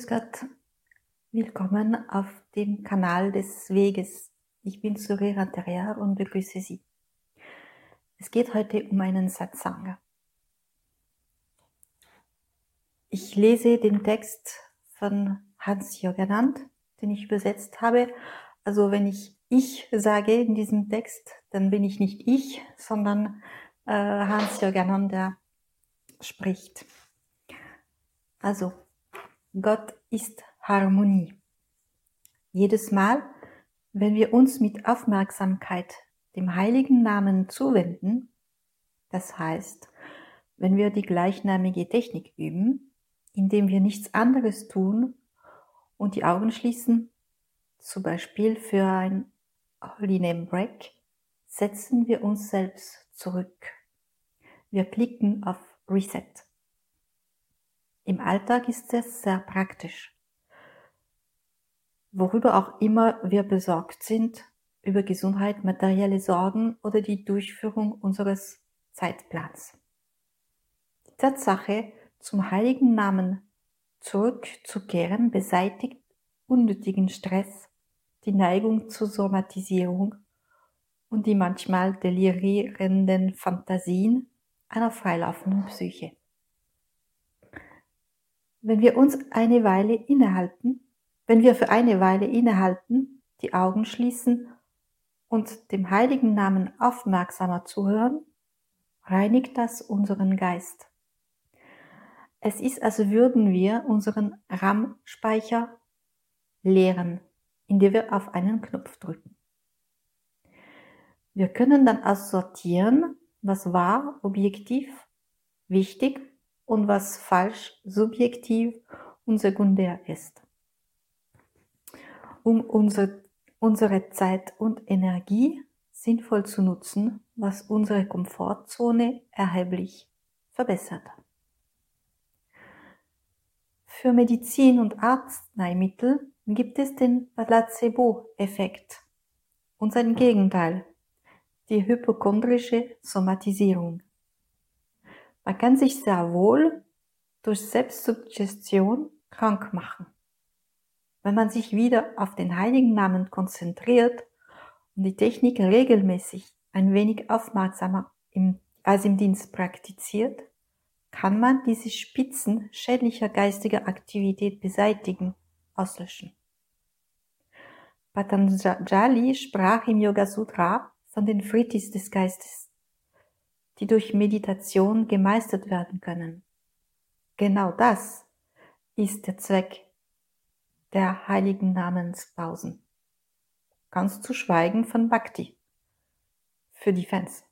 Grüß Gott, willkommen auf dem Kanal des Weges. Ich bin Surera Terrier und begrüße Sie. Es geht heute um einen Satsang. Ich lese den Text von Hans Joganand, den ich übersetzt habe. Also wenn ich ich sage in diesem Text, dann bin ich nicht ich, sondern äh, Hans Joganand, der spricht. Also Gott ist Harmonie. Jedes Mal, wenn wir uns mit Aufmerksamkeit dem heiligen Namen zuwenden, das heißt, wenn wir die gleichnamige Technik üben, indem wir nichts anderes tun und die Augen schließen, zum Beispiel für ein Holy Name Break, setzen wir uns selbst zurück. Wir klicken auf Reset. Im Alltag ist es sehr praktisch. Worüber auch immer wir besorgt sind, über Gesundheit, materielle Sorgen oder die Durchführung unseres Zeitplans. Die Tatsache, zum heiligen Namen zurückzukehren, beseitigt unnötigen Stress, die Neigung zur Somatisierung und die manchmal delirierenden Fantasien einer freilaufenden Psyche. Wenn wir uns eine Weile innehalten, wenn wir für eine Weile innehalten, die Augen schließen und dem heiligen Namen aufmerksamer zuhören, reinigt das unseren Geist. Es ist, als würden wir unseren RAM-Speicher leeren, indem wir auf einen Knopf drücken. Wir können dann aussortieren, was wahr, objektiv, wichtig und was falsch, subjektiv und sekundär ist. Um unsere, unsere Zeit und Energie sinnvoll zu nutzen, was unsere Komfortzone erheblich verbessert. Für Medizin und Arzneimittel gibt es den Placebo-Effekt und sein Gegenteil, die hypochondrische Somatisierung. Man kann sich sehr wohl durch Selbstsuggestion krank machen. Wenn man sich wieder auf den heiligen Namen konzentriert und die Technik regelmäßig ein wenig aufmerksamer im, als im Dienst praktiziert, kann man diese Spitzen schädlicher geistiger Aktivität beseitigen, auslöschen. Patanjali sprach im Yoga Sutra von den Fritis des Geistes die durch Meditation gemeistert werden können. Genau das ist der Zweck der heiligen Namenspausen. Ganz zu schweigen von Bhakti für die Fans.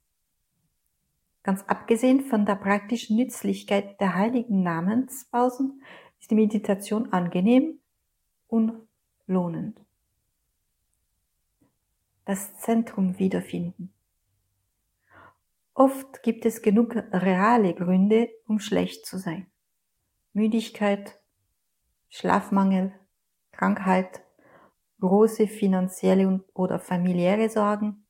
Ganz abgesehen von der praktischen Nützlichkeit der heiligen Namenspausen ist die Meditation angenehm und lohnend. Das Zentrum wiederfinden. Oft gibt es genug reale Gründe, um schlecht zu sein. Müdigkeit, Schlafmangel, Krankheit, große finanzielle oder familiäre Sorgen,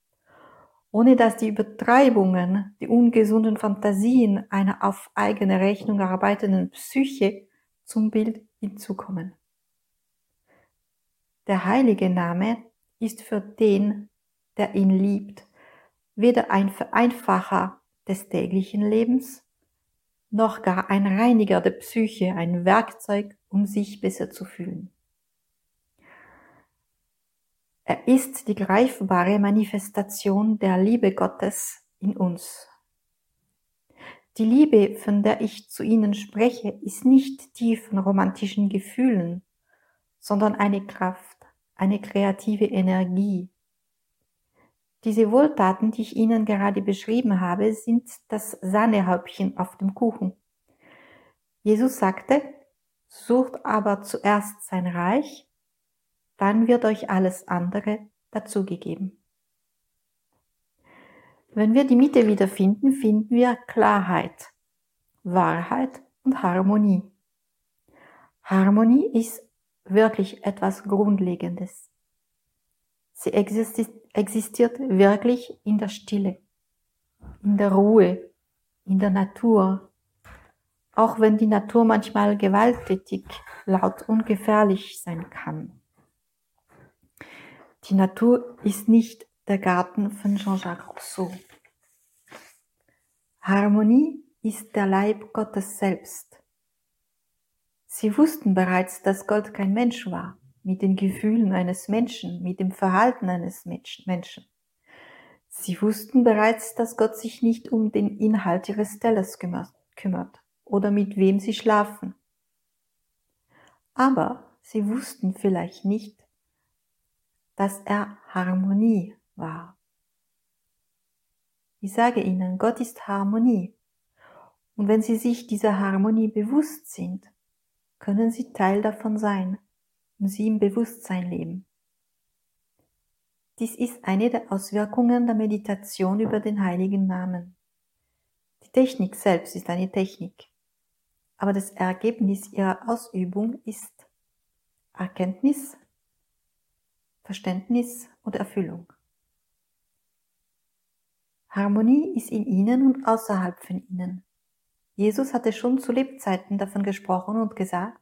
ohne dass die Übertreibungen, die ungesunden Fantasien einer auf eigene Rechnung arbeitenden Psyche zum Bild hinzukommen. Der heilige Name ist für den, der ihn liebt, weder ein Vereinfacher des täglichen Lebens, noch gar ein Reiniger der Psyche, ein Werkzeug, um sich besser zu fühlen. Er ist die greifbare Manifestation der Liebe Gottes in uns. Die Liebe, von der ich zu Ihnen spreche, ist nicht die von romantischen Gefühlen, sondern eine Kraft, eine kreative Energie, diese Wohltaten, die ich Ihnen gerade beschrieben habe, sind das Sahnehäubchen auf dem Kuchen. Jesus sagte, sucht aber zuerst sein Reich, dann wird euch alles andere dazugegeben. Wenn wir die Mitte wiederfinden, finden wir Klarheit, Wahrheit und Harmonie. Harmonie ist wirklich etwas Grundlegendes. Sie existiert existiert wirklich in der Stille, in der Ruhe, in der Natur. Auch wenn die Natur manchmal gewalttätig laut und gefährlich sein kann. Die Natur ist nicht der Garten von Jean-Jacques Rousseau. Harmonie ist der Leib Gottes selbst. Sie wussten bereits, dass Gott kein Mensch war, mit den Gefühlen eines Menschen, mit dem Verhalten eines Menschen. Sie wussten bereits, dass Gott sich nicht um den Inhalt ihres Tellers kümmert oder mit wem sie schlafen. Aber sie wussten vielleicht nicht, dass er Harmonie war. Ich sage Ihnen, Gott ist Harmonie. Und wenn Sie sich dieser Harmonie bewusst sind, können Sie Teil davon sein und Sie im Bewusstsein leben. Dies ist eine der Auswirkungen der Meditation über den heiligen Namen. Die Technik selbst ist eine Technik, aber das Ergebnis ihrer Ausübung ist Erkenntnis, Verständnis und Erfüllung. Harmonie ist in ihnen und außerhalb von ihnen. Jesus hatte schon zu Lebzeiten davon gesprochen und gesagt,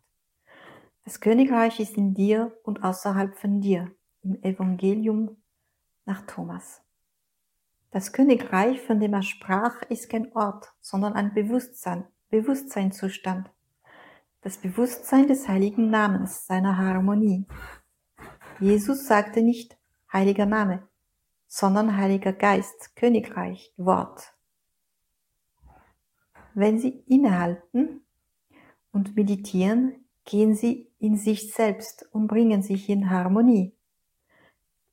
das Königreich ist in dir und außerhalb von dir, im Evangelium nach Thomas. Das Königreich, von dem er sprach, ist kein Ort, sondern ein Bewusstsein, Bewusstseinszustand. Das Bewusstsein des heiligen Namens, seiner Harmonie. Jesus sagte nicht heiliger Name, sondern Heiliger Geist, Königreich, Wort. Wenn Sie innehalten und meditieren, gehen Sie in sich selbst und bringen sich in Harmonie.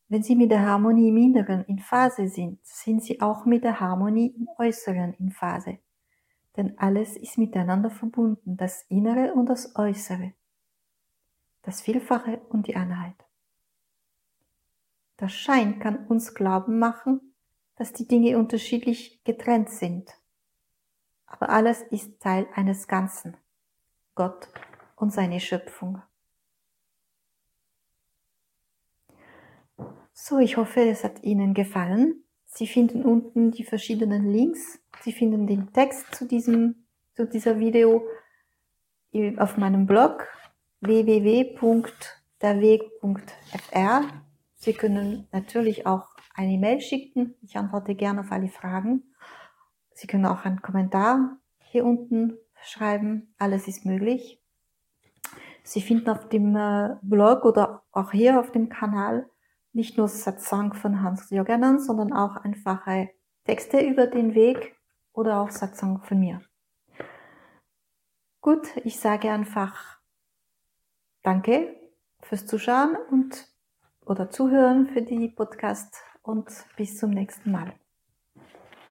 Wenn Sie mit der Harmonie im Inneren in Phase sind, sind Sie auch mit der Harmonie im Äußeren in Phase. Denn alles ist miteinander verbunden, das Innere und das Äußere, das Vielfache und die Einheit. Der Schein kann uns glauben machen, dass die Dinge unterschiedlich getrennt sind. Aber alles ist Teil eines Ganzen. Gott und seine Schöpfung. So, ich hoffe, es hat Ihnen gefallen. Sie finden unten die verschiedenen Links. Sie finden den Text zu diesem, zu dieser Video auf meinem Blog www.derweg.fr Sie können natürlich auch eine E-Mail schicken. Ich antworte gerne auf alle Fragen. Sie können auch einen Kommentar hier unten schreiben. Alles ist möglich. Sie finden auf dem äh, Blog oder auch hier auf dem Kanal nicht nur Satsang von Hans Joganan, sondern auch einfache Texte über den Weg oder auch Satsang von mir. Gut, ich sage einfach Danke fürs Zuschauen und oder Zuhören für die Podcast und bis zum nächsten Mal.